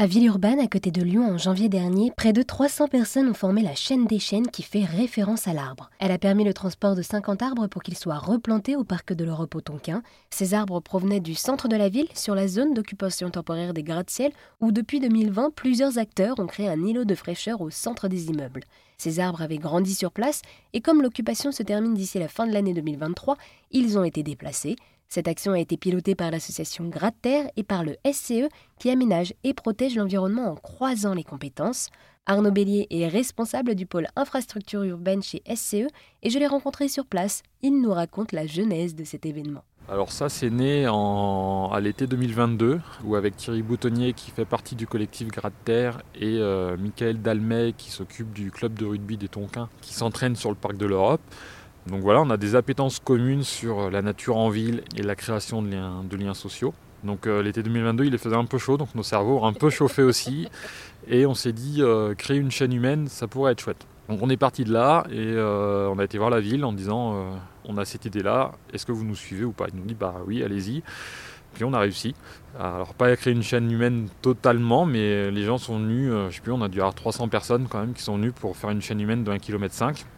À Villeurbanne, à côté de Lyon, en janvier dernier, près de 300 personnes ont formé la chaîne des chaînes qui fait référence à l'arbre. Elle a permis le transport de 50 arbres pour qu'ils soient replantés au parc de l'Europe au Tonkin. Ces arbres provenaient du centre de la ville, sur la zone d'occupation temporaire des gratte-ciel, où depuis 2020, plusieurs acteurs ont créé un îlot de fraîcheur au centre des immeubles. Ces arbres avaient grandi sur place, et comme l'occupation se termine d'ici la fin de l'année 2023, ils ont été déplacés. Cette action a été pilotée par l'association Gratte-Terre et par le SCE qui aménage et protège l'environnement en croisant les compétences. Arnaud Bélier est responsable du pôle infrastructure urbaine chez SCE et je l'ai rencontré sur place. Il nous raconte la genèse de cet événement. Alors ça, c'est né à l'été 2022, où avec Thierry Boutonnier qui fait partie du collectif Gratte-Terre et euh, Michael Dalmet qui s'occupe du club de rugby des Tonquins qui s'entraîne sur le parc de l'Europe. Donc voilà, on a des appétences communes sur euh, la nature en ville et la création de liens, sociaux. Donc euh, l'été 2022, il faisait un peu chaud, donc nos cerveaux ont un peu chauffé aussi. Et on s'est dit, euh, créer une chaîne humaine, ça pourrait être chouette. Donc on est parti de là et on a été voir la ville en disant, on a cette idée-là, est-ce que vous nous suivez ou pas? Ils nous dit, bah oui, allez-y. On a réussi. Alors pas à créer une chaîne humaine totalement, mais les gens sont venus, euh, je sais plus, on a dû avoir 300 personnes quand même qui sont venues pour faire une chaîne humaine de 1,5 km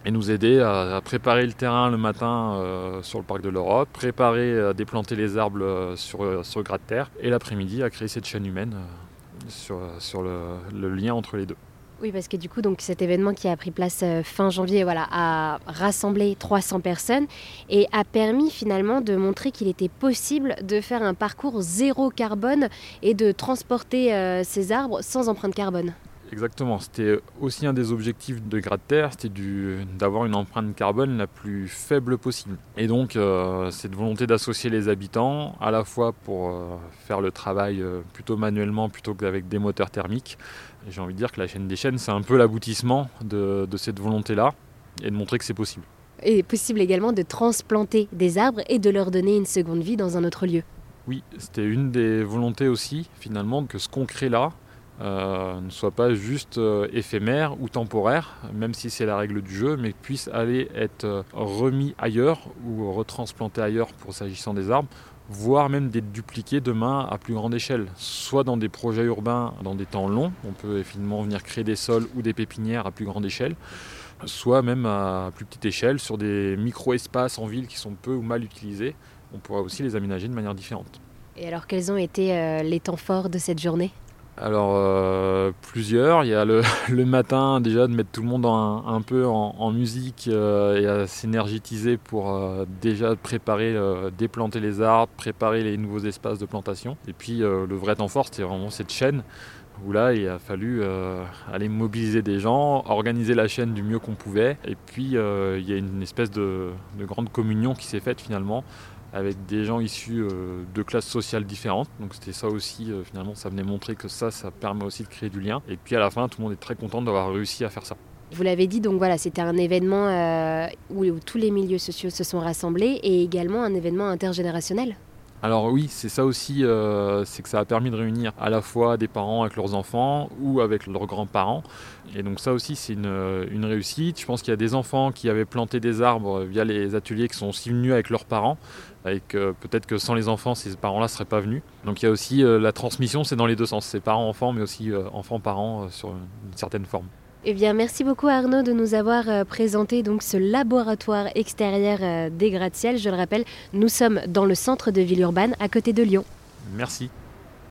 et nous aider à, préparer le terrain le matin euh, sur le parc de l'Europe, préparer à déplanter les arbres sur, euh, sur gratte-terre et l'après-midi à créer cette chaîne humaine sur le lien entre les deux. Oui, parce que du coup, cet événement qui a pris place euh, fin janvier a rassemblé 300 personnes et a permis finalement de montrer qu'il était possible de faire un parcours zéro carbone et de transporter euh, ces arbres sans empreinte carbone. Exactement, c'était aussi un des objectifs de Gratte-Terre, c'était d'avoir une empreinte carbone la plus faible possible. Et donc euh, cette volonté d'associer les habitants, à la fois pour faire le travail plutôt manuellement plutôt qu'avec des moteurs thermiques, j'ai envie de dire que la chaîne des chaînes, c'est un peu l'aboutissement de, cette volonté-là et de montrer que c'est possible. Et possible également de transplanter des arbres et de leur donner une seconde vie dans un autre lieu. Oui, c'était une des volontés aussi, finalement, que ce qu'on crée là euh, ne soit pas juste euh, éphémère ou temporaire, même si c'est la règle du jeu, mais puisse aller être euh, remis ailleurs ou retransplanté ailleurs pour s'agissant des arbres voire même d'être dupliqué demain à plus grande échelle, soit dans des projets urbains dans des temps longs, on peut finalement venir créer des sols ou des pépinières à plus grande échelle, soit même à plus petite échelle sur des micro-espaces en ville qui sont peu ou mal utilisés, on pourra aussi les aménager de manière différente. Et alors quels ont été euh, les temps forts de cette journée? Alors euh, plusieurs, il y a le, matin déjà de mettre tout le monde un, peu en, musique euh, et à s'énergétiser pour euh, déjà préparer, déplanter les arbres, préparer les nouveaux espaces de plantation. Et puis le vrai temps fort c'était vraiment cette chaîne où là il a fallu aller mobiliser des gens, organiser la chaîne du mieux qu'on pouvait. Et puis il y a une espèce de grande communion qui s'est faite finalement avec des gens issus euh, de classes sociales différentes. Donc c'était ça aussi, euh, finalement, ça venait montrer que ça, ça permet aussi de créer du lien. Et puis à la fin, tout le monde est très content d'avoir réussi à faire ça. Vous l'avez dit, donc voilà, c'était un événement euh, où, tous les milieux sociaux se sont rassemblés et également un événement intergénérationnel. Alors oui, c'est ça aussi, c'est que ça a permis de réunir à la fois des parents avec leurs enfants ou avec leurs grands-parents. Et donc ça aussi, c'est une, réussite. Je pense qu'il y a des enfants qui avaient planté des arbres via les ateliers qui sont aussi venus avec leurs parents avec euh, peut-être que sans les enfants, ces parents-là ne seraient pas venus. Donc il y a aussi euh, la transmission, c'est dans les deux sens, c'est parents-enfants, mais aussi euh, enfants-parents sur une certaine forme. Eh bien, merci beaucoup Arnaud de nous avoir présenté donc ce laboratoire extérieur des gratte-ciel. Je le rappelle, nous sommes dans le centre de Villeurbanne, à côté de Lyon. Merci.